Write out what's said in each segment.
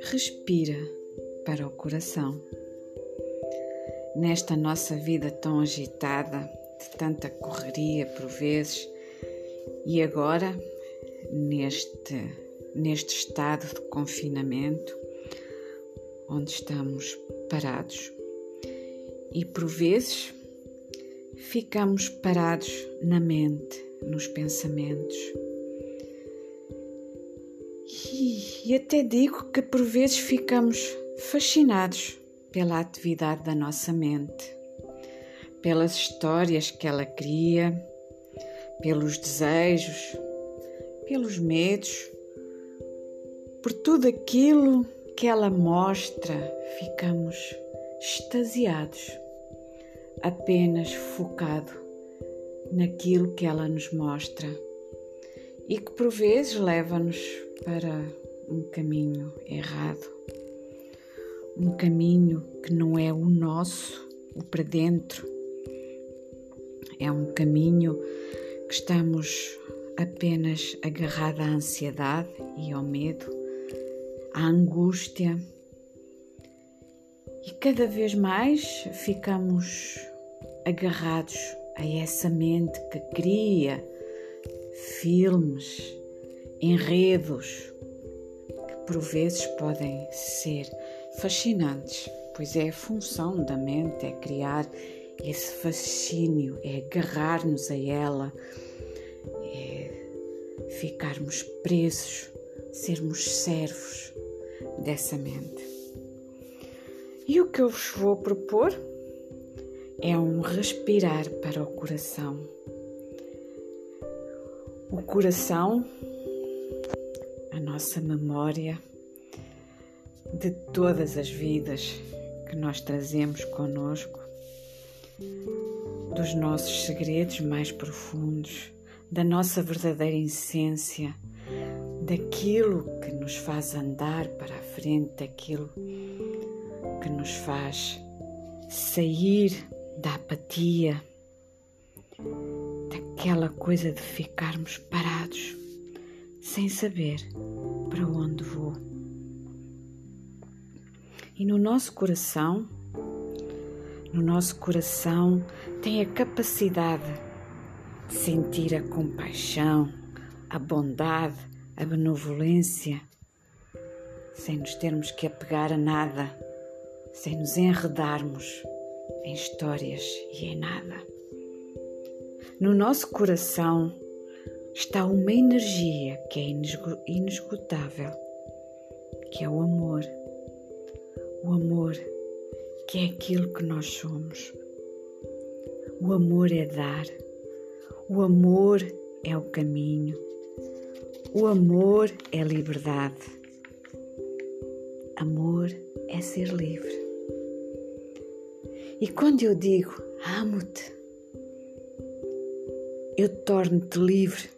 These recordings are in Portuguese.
Respira para o coração. Nesta nossa vida tão agitada, de tanta correria por vezes, e agora neste, neste estado de confinamento, onde estamos parados, e por vezes ficamos parados na mente, nos pensamentos. E, e até digo que por vezes ficamos fascinados pela atividade da nossa mente, pelas histórias que ela cria, pelos desejos, pelos medos, por tudo aquilo que ela mostra, ficamos extasiados, apenas focado naquilo que ela nos mostra e que por vezes leva-nos para um caminho errado, um caminho que não é o nosso, o para dentro, é um caminho que estamos apenas agarrada à ansiedade e ao medo, à angústia. E cada vez mais ficamos agarrados a essa mente que cria filmes, enredos, que por vezes podem ser fascinantes, pois é a função da mente, é criar esse fascínio, é agarrar-nos a ela, é ficarmos presos, sermos servos dessa mente. E o que eu vos vou propor é um respirar para o coração. O coração, a nossa memória de todas as vidas que nós trazemos conosco, dos nossos segredos mais profundos, da nossa verdadeira essência, daquilo que nos faz andar para a frente, daquilo que nos faz sair da apatia, daquela coisa de ficarmos parados sem saber para onde vou. E no nosso coração, no nosso coração tem a capacidade de sentir a compaixão, a bondade, a benevolência, sem nos termos que apegar a nada, sem nos enredarmos em histórias e em nada. No nosso coração está uma energia que é inesgotável, que é o amor. O amor que é aquilo que nós somos. O amor é dar. O amor é o caminho. O amor é liberdade. Amor é ser livre. E quando eu digo amo-te, eu torno-te livre,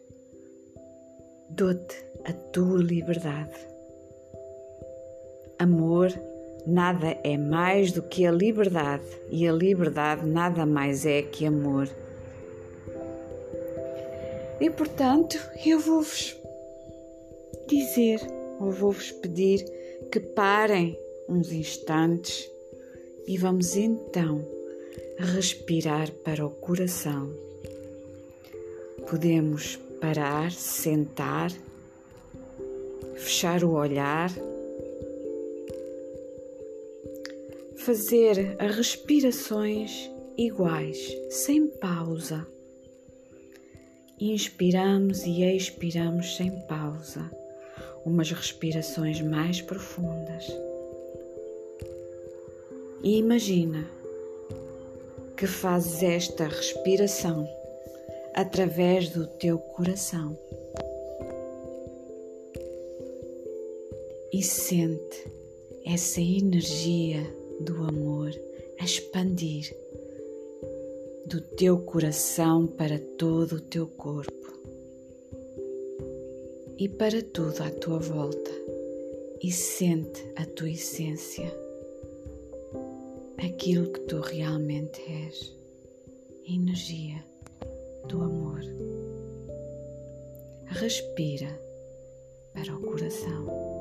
dou-te a tua liberdade. Amor nada é mais do que a liberdade, e a liberdade nada mais é que amor. E portanto, eu vou-vos dizer, ou vou-vos pedir que parem uns instantes e vamos então respirar para o coração. Podemos parar, sentar, fechar o olhar, fazer respirações iguais, sem pausa. Inspiramos e expiramos sem pausa, umas respirações mais profundas. E imagina que fazes esta respiração através do teu coração. E sente essa energia do amor a expandir do teu coração para todo o teu corpo e para tudo à tua volta. E sente a tua essência aquilo que tu realmente és, a energia do amor. Respira para o coração.